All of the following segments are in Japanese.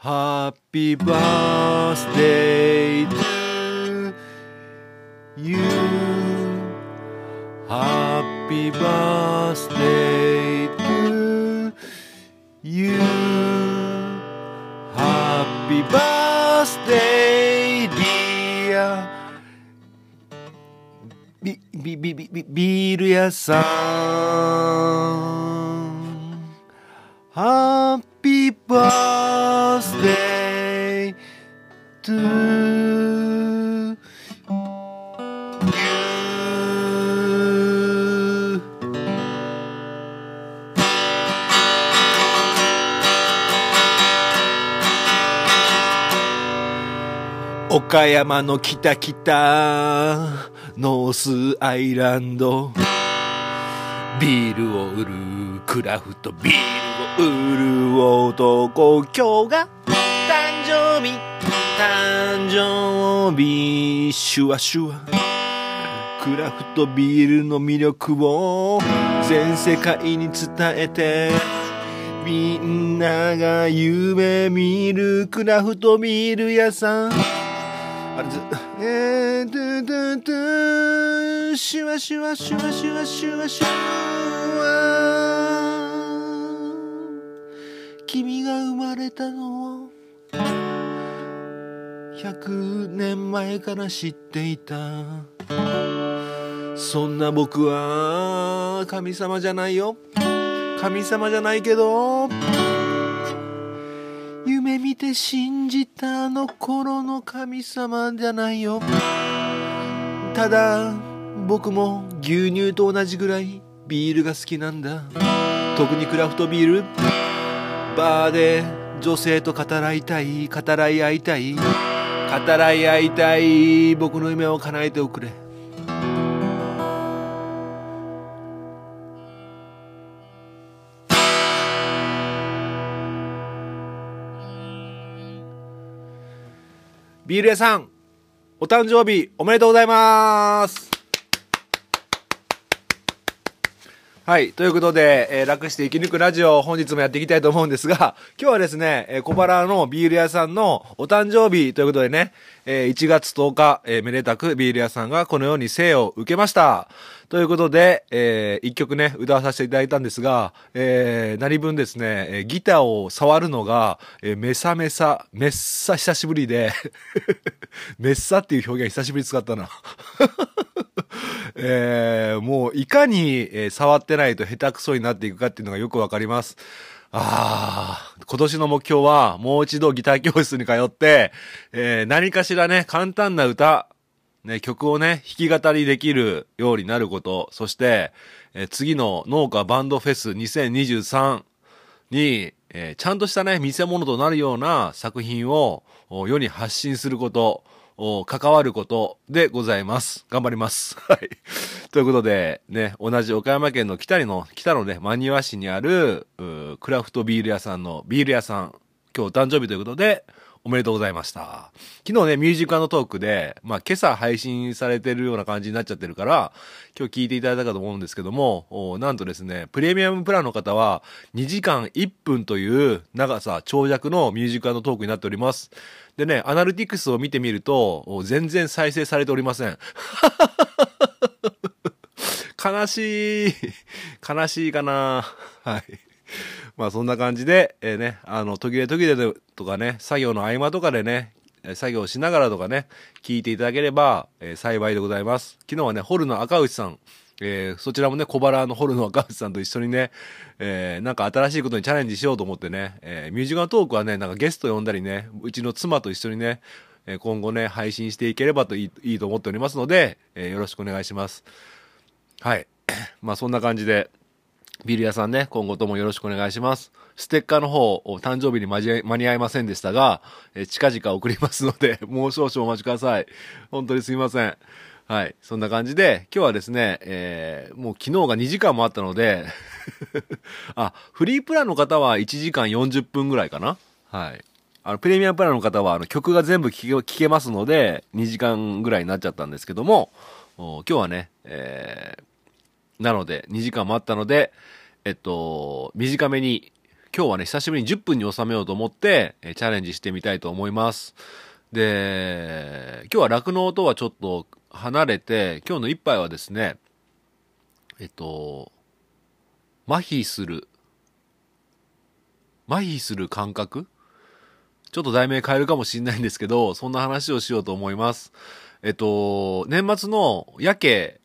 Happy birthday to you. Happy birthday to you. Happy birthday, dear. Be, be, be, be, be, be, さん Happy birthday. 岡山の北北ノースアイランド。ビールを売るクラフトビールを売る男今日が誕生日。誕生日シュワシュワ。クラフトビールの魅力を全世界に伝えてみんなが夢見るクラフトビール屋さん。あれず、えー、ドゥドゥドゥシュワシュワシュワシュワシュワシュワ君が生まれたのを100年前から知っていたそんな僕は神様じゃないよ神様じゃないけど見て信じたあの頃の神様じゃないよ。ただ僕も牛乳と同じぐらいビールが好きなんだ。特にクラフトビール。バーで女性と語らいたい語らい合いたい。語らい合いたい僕の夢を叶えておくれ。ビール屋さん、お誕生日おめでとうございます。はい。ということで、えー楽して生き抜くラジオ、本日もやっていきたいと思うんですが、今日はですね、えー小腹のビール屋さんのお誕生日ということでね、えー1月10日、えーめでたくビール屋さんがこのように生を受けました。ということで、えー一曲ね、歌わさせていただいたんですが、えー何分ですね、えーギターを触るのが、えーめさめさ、めっさ久しぶりで、めっさっていう表現久しぶり使ったな。えーもういかに、えー触ってないと下手くそになっていくかっていうのがよくわかります。ああ、今年の目標はもう一度ギター教室に通って、えー何かしらね、簡単な歌、ね、曲をね、弾き語りできるようになること、そして、えー次の農家バンドフェス2023に、えーちゃんとしたね、見せ物となるような作品を世に発信すること、関わることでございます。頑張ります。はい。ということで、ね、同じ岡山県の北の、北のね、真庭市にある、クラフトビール屋さんのビール屋さん、今日お誕生日ということで、おめでとうございました。昨日ね、ミュージカルのトークで、まあ今朝配信されてるような感じになっちゃってるから、今日聞いていただいたかと思うんですけども、なんとですね、プレミアムプランの方は2時間1分という長さ、長尺のミュージカルのトークになっております。でね、アナリティクスを見てみると、全然再生されておりません。悲しい。悲しいかな。はい。まあそんな感じで、えーね、あの、途切れ途切れでとかね、作業の合間とかでね、作業しながらとかね、聞いていただければ、えー幸いでございます。昨日はね、ホルの赤内さん、えーそちらもね、小腹のホルの赤内さんと一緒にね、えーなんか新しいことにチャレンジしようと思ってね、えーミュージカルトークはね、なんかゲスト呼んだりね、うちの妻と一緒にね、え今後ね、配信していければといいいいと思っておりますので、えよろしくお願いします。はい。まあそんな感じで、ビール屋さんね、今後ともよろしくお願いします。ステッカーの方、お誕生日に間に合いませんでしたが、え近々送りますので、もう少々お待ちください。本当にすみません。はい。そんな感じで、今日はですね、えーもう昨日が2時間もあったので、あ、フリープランの方は1時間40分ぐらいかな？はい。あの、プレミアムプランの方は、あの、曲が全部聴け聴けますので、2時間ぐらいになっちゃったんですけども、今日はね、えーなので、2時間もあったので、えっと、短めに今日はね、久しぶりに10分に収めようと思って、えチャレンジしてみたいと思います。で、今日は酪農とはちょっと離れて、今日の一杯はですね、えっと、麻痺する、麻痺する感覚？ちょっと題名変えるかもしれないんですけど、そんな話をしようと思います。えっと、年末の夜景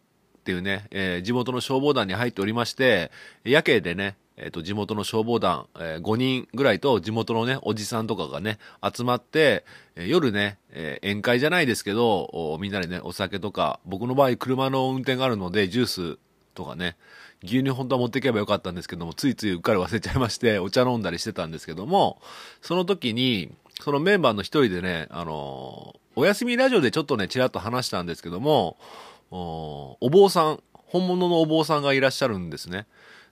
っていうね、えー、地元の消防団に入っておりまして、夜景でね、えっ、と、地元の消防団、えー、5人ぐらいと地元のね、おじさんとかがね、集まって、えー、夜ね、え、宴会じゃないですけど、みんなでね、お酒とか、僕の場合車の運転があるので、ジュースとかね、牛乳本当は持っていけばよかったんですけども、ついついうっかり忘れちゃいまして、お茶飲んだりしてたんですけども、その時に、そのメンバーの一人でね、あのお休みラジオでちょっとね、ちらっと話したんですけども、お坊さん、本物のお坊さんがいらっしゃるんですね。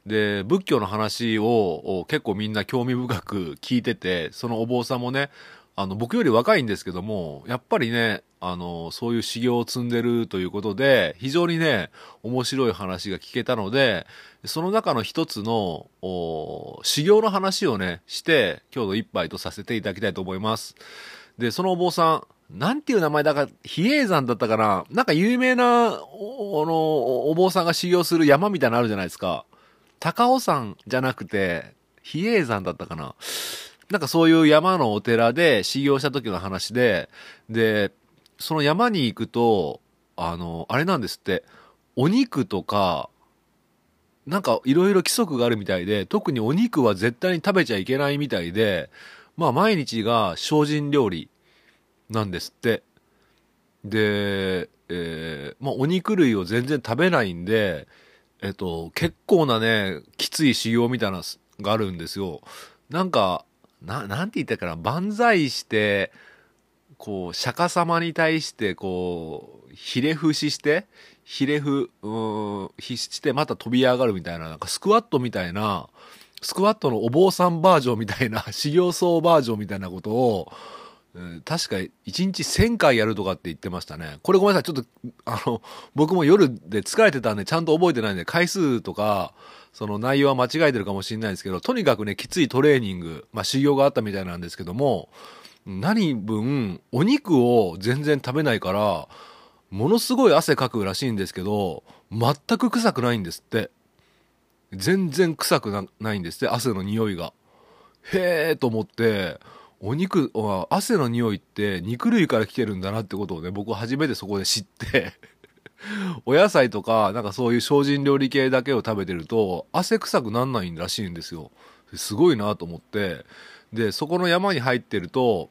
で、仏教の話を結構みんな興味深く聞いてて、そのお坊さんもね、あの、僕より若いんですけども、やっぱりね、あの、そういう修行を積んでるということで、非常にね、面白い話が聞けたので、その中の一つの、修行の話をね、して、今日の一杯とさせていただきたいと思います。で、そのお坊さん、なんていう名前だか、比叡山だったかな。なんか有名な、お、の、お坊さんが修行する山みたいなのあるじゃないですか。高尾山じゃなくて、比叡山だったかな。なんかそういう山のお寺で修行した時の話で、で、その山に行くと、あの、あれなんですって、お肉とか、なんかいろいろ規則があるみたいで、特にお肉は絶対に食べちゃいけないみたいで、まあ毎日が精進料理。なんですって。で、えー、まあお肉類を全然食べないんで、えっと、結構なね、きつい修行みたいなのがあるんですよ。なんか、な、なんて言ったかな、万歳して、こう、釈迦様に対して、こう、ひれ伏しして、ひれ伏、うん、ひして、また飛び上がるみたいな、なんかスクワットみたいな、スクワットのお坊さんバージョンみたいな、修行僧バージョンみたいなことを、確か1日1000回やるとかって言ってましたね。これごめんなさい。ちょっと、あの、僕も夜で疲れてたんでちゃんと覚えてないんで、回数とか、その内容は間違えてるかもしれないですけど、とにかくね、きついトレーニング、まあ修行があったみたいなんですけども、何分、お肉を全然食べないから、ものすごい汗かくらしいんですけど、全く臭くないんですって。全然臭くないんですって、汗の匂いが。へえと思って、お肉は汗の匂いって肉類から来てるんだなってことをね僕初めてそこで知って。お野菜とかなんかそういう精進料理系だけを食べてると汗臭くなんないらしいんですよ。すごいなと思って。でそこの山に入ってると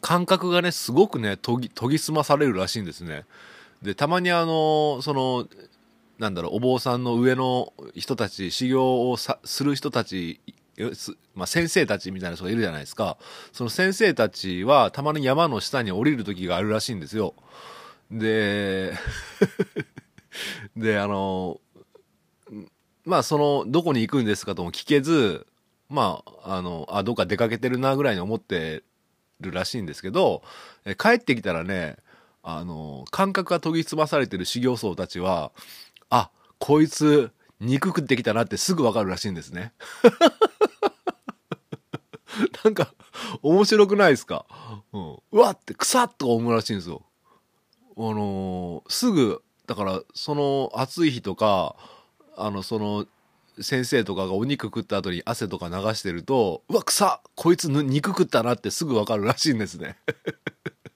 感覚がねすごくね研ぎ研ぎ澄まされるらしいんですね。でたまにあのそのなんだろうお坊さんの上の人たち修行をする人たちまあ、先生たちみたいな人がいるじゃないですか。その先生たちはたまに山の下に降りる時があるらしいんですよ。で、で、あの、まあその、どこに行くんですかとも聞けず、まあ、あの、あ、どっか出かけてるなぐらいに思ってるらしいんですけど、帰ってきたらね、あの、感覚が研ぎ澄まされてる修行僧たちは、あ、こいつ、肉食ってきたなってすぐわかるらしいんですね。なんか、面白くないですか、うん、うわってくさっと思うらしいんですよ。あのー、すぐ、だから、その暑い日とか、あの、その、先生とかがお肉食った後に汗とか流してると、うわ、臭こいつ肉食ったなってすぐわかるらしいんですね。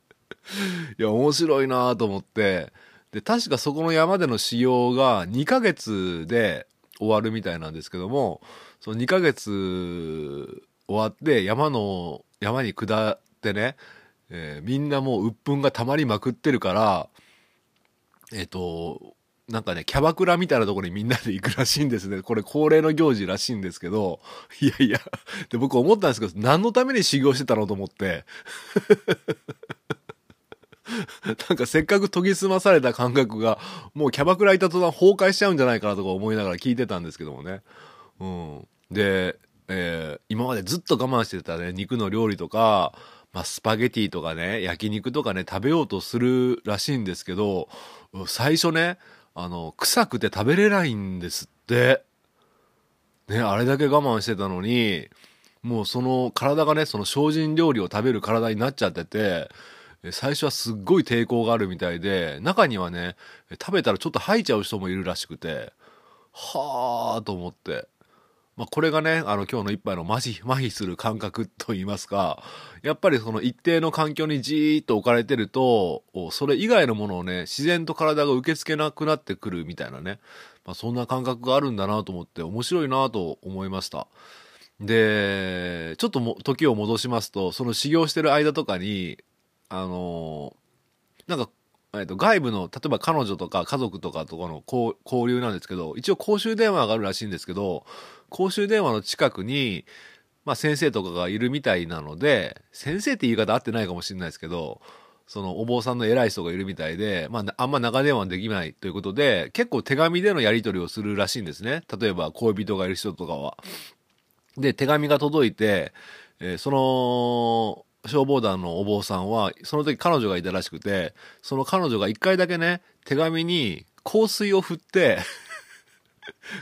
いや、面白いなと思って、で、確かそこの山での修行が2ヶ月で終わるみたいなんですけども、その2ヶ月終わって山の、山に下ってね、えー、みんなもう鬱憤が溜まりまくってるから、えっ、ー、と、なんかね、キャバクラみたいなところにみんなで行くらしいんですね。これ恒例の行事らしいんですけど、いやいや、で僕思ったんですけど、何のために修行してたのと思って。なんかせっかく研ぎ澄まされた感覚が、もうキャバクラ行った途端崩壊しちゃうんじゃないかなとか思いながら聞いてたんですけどもね。うん。で、えー、今までずっと我慢してたね、肉の料理とか、まあ、スパゲティとかね、焼肉とかね、食べようとするらしいんですけど、最初ね、あの、臭くて食べれないんですって。ね、あれだけ我慢してたのに、もうその体がね、その精進料理を食べる体になっちゃってて、最初はすっごい抵抗があるみたいで、中にはね、食べたらちょっと吐いちゃう人もいるらしくて、はあと思って。まあ、これがね、あの今日の一杯の麻痺、麻痺する感覚と言いますか、やっぱりその一定の環境にじーっと置かれてると、それ以外のものをね、自然と体が受け付けなくなってくるみたいなね、まあ、そんな感覚があるんだなと思って面白いなと思いました。で、ちょっとも時を戻しますと、その修行してる間とかに、あのー、なんか、えっと、外部の、例えば彼女とか家族とかとかの交流なんですけど、一応公衆電話があるらしいんですけど、公衆電話の近くに、まあ先生とかがいるみたいなので、先生って言い方合ってないかもしれないですけど、そのお坊さんの偉い人がいるみたいで、まああんま長電話できないということで、結構手紙でのやり取りをするらしいんですね。例えば恋人がいる人とかは。で、手紙が届いて、えー、その、消防団のお坊さんは、その時彼女がいたらしくて、その彼女が一回だけね、手紙に香水を振って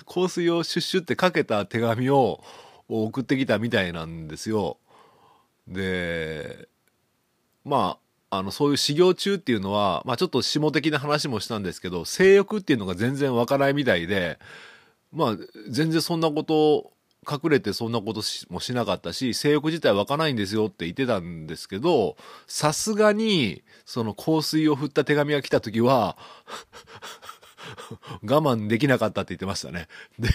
香水をシュッシュってかけた手紙を送ってきたみたいなんですよ。で、まあ、あの、そういう修行中っていうのは、まあちょっと下的な話もしたんですけど、性欲っていうのが全然わからないみたいで、まあ、全然そんなこと隠れてそんなこともしなかったし、性欲自体湧かないんですよって言ってたんですけど、さすがに、その香水を振った手紙が来た時は我慢できなかったって言ってましたね。で、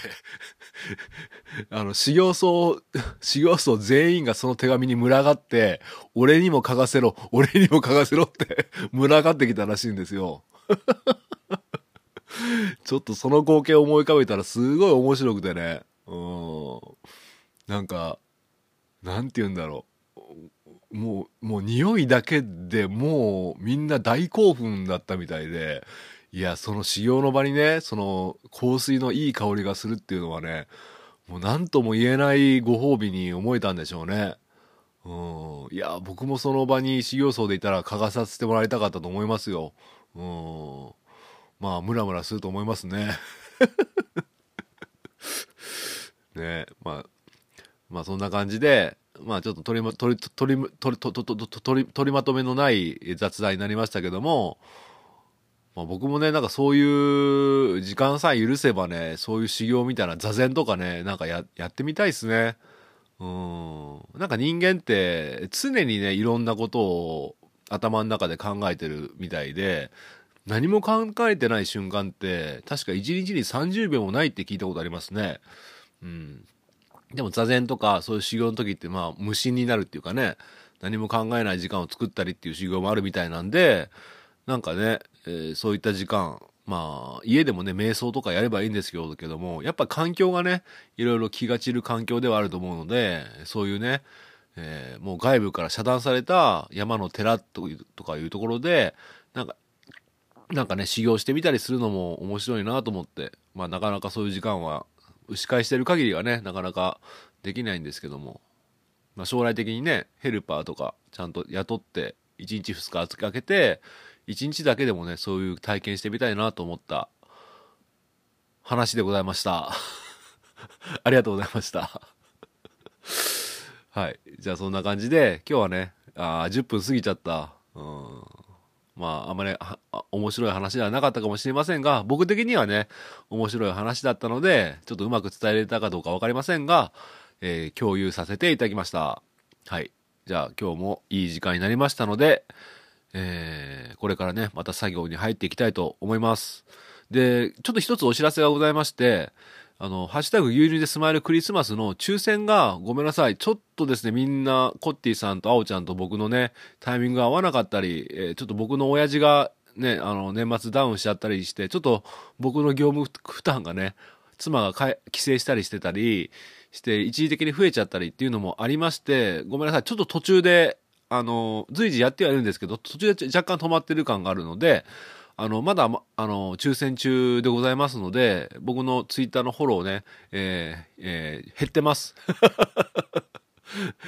あの、修行僧、修行僧全員がその手紙に群がって、俺にも書かせろ、俺にも書かせろって群がってきたらしいんですよ。ちょっとその光景を思い浮かべたらすごい面白くてね。うんなんかなんて言うんだろうもうもう匂いだけでもうみんな大興奮だったみたいでいやその修行の場にねその香水のいい香りがするっていうのはねもう何とも言えないご褒美に思えたんでしょうね。うん、いや僕もその場に修行僧でいたら嗅がさせてもらいたかったと思いますよ。うん、まあムラムラすると思いますね。ねまあまあそんな感じでまあちょっと取りま取り取り取り取り取り取りまとめのない雑談になりましたけども、まあ、僕もねなんかそういう時間さえ許せばねそういう修行みたいな座禅とかねなんかやってみたいですね。うんなんか人間って常にねいろんなことを頭の中で考えてるみたいで何も考えてない瞬間って確か1日に30秒もないって聞いたことありますね。うん。でも座禅とかそういう修行の時ってまあ無心になるっていうかね、何も考えない時間を作ったりっていう修行もあるみたいなんで、なんかね、えー、そういった時間、まあ家でもね、瞑想とかやればいいんですけども、やっぱ環境がね、いろいろ気が散る環境ではあると思うので、そういうね、えー、もう外部から遮断された山の寺ととかいうところで、なんか、なんかね、修行してみたりするのも面白いなと思って、まあなかなかそういう時間は牛飼いしてる限りはねなかなかできないんですけども、まあ、将来的にねヘルパーとかちゃんと雇って1日2日預けて1日だけでもねそういう体験してみたいなと思った話でございました。ありがとうございました。はい。じゃあそんな感じで今日はねあ10分過ぎちゃった。うん。まあ、あんまり面白い話ではなかったかもしれませんが、僕的にはね、面白い話だったので、ちょっとうまく伝えられたかどうかわかりませんが、えー、共有させていただきました。はい。じゃあ今日もいい時間になりましたので、えー、これからね、また作業に入っていきたいと思います。で、ちょっと一つお知らせがございまして、あの、ハッシュタグ牛乳でスマイルクリスマスの抽選がごめんなさい。ちょっとですね、みんな、コッティさんとアオちゃんと僕のね、タイミングが合わなかったり、えー、ちょっと僕の親父がね、あの、年末ダウンしちゃったりして、ちょっと僕の業務負担がね、妻が帰省したりしてたりして、一時的に増えちゃったりっていうのもありまして、ごめんなさい。ちょっと途中で、あの、随時やってはいるんですけど、途中で若干止まってる感があるので、あの、まだ、あの、抽選中でございますので、僕のツイッターのフォローね、えー、えー、減ってます。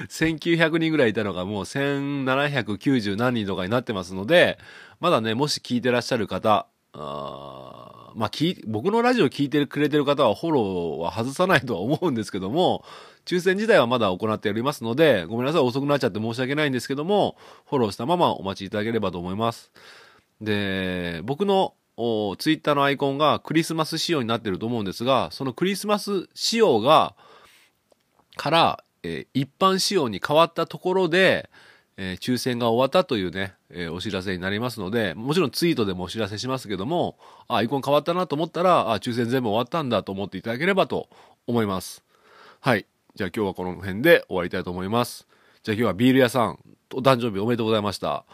1900人ぐらいいたのがもう1790何人とかになってますので、まだね、もし聞いてらっしゃる方、あまあ、僕のラジオ聞いてくれてる方はフォローは外さないとは思うんですけども、抽選自体はまだ行っておりますので、ごめんなさい、遅くなっちゃって申し訳ないんですけども、フォローしたままお待ちいただければと思います。で、僕のツイッターのアイコンがクリスマス仕様になってると思うんですが、そのクリスマス仕様が、から、えー、一般仕様に変わったところで、えー、抽選が終わったというね、えー、お知らせになりますので、もちろんツイートでもお知らせしますけども、あ、アイコン変わったなと思ったら、あ、抽選全部終わったんだと思っていただければと思います。はい。じゃあ今日はこの辺で終わりたいと思います。じゃあ今日はビール屋さん、お誕生日おめでとうございました。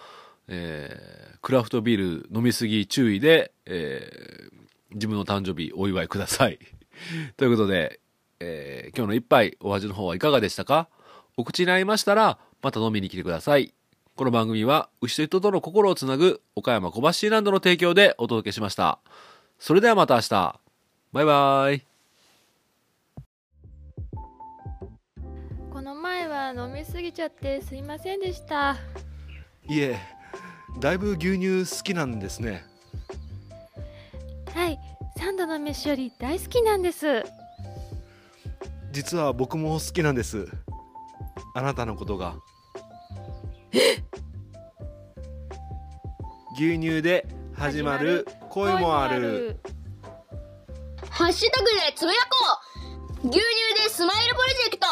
えー、クラフトビール飲みすぎ注意で、えー、自分の誕生日お祝いください。ということで、えー、今日の一杯お味の方はいかがでしたか？お口に合いましたら、また飲みに来てください。この番組は、牛と人との心をつなぐ、岡山小橋ランドの提供でお届けしました。それではまた明日。バイバイ。飲みすぎちゃってすいませんでした。いえ、だいぶ牛乳好きなんですね。はい、三度の飯より大好きなんです。実は僕も好きなんです。あなたのことが。牛乳で始まる恋もあるハッシュタグでつぶやこう牛乳でスマイルプロジェクト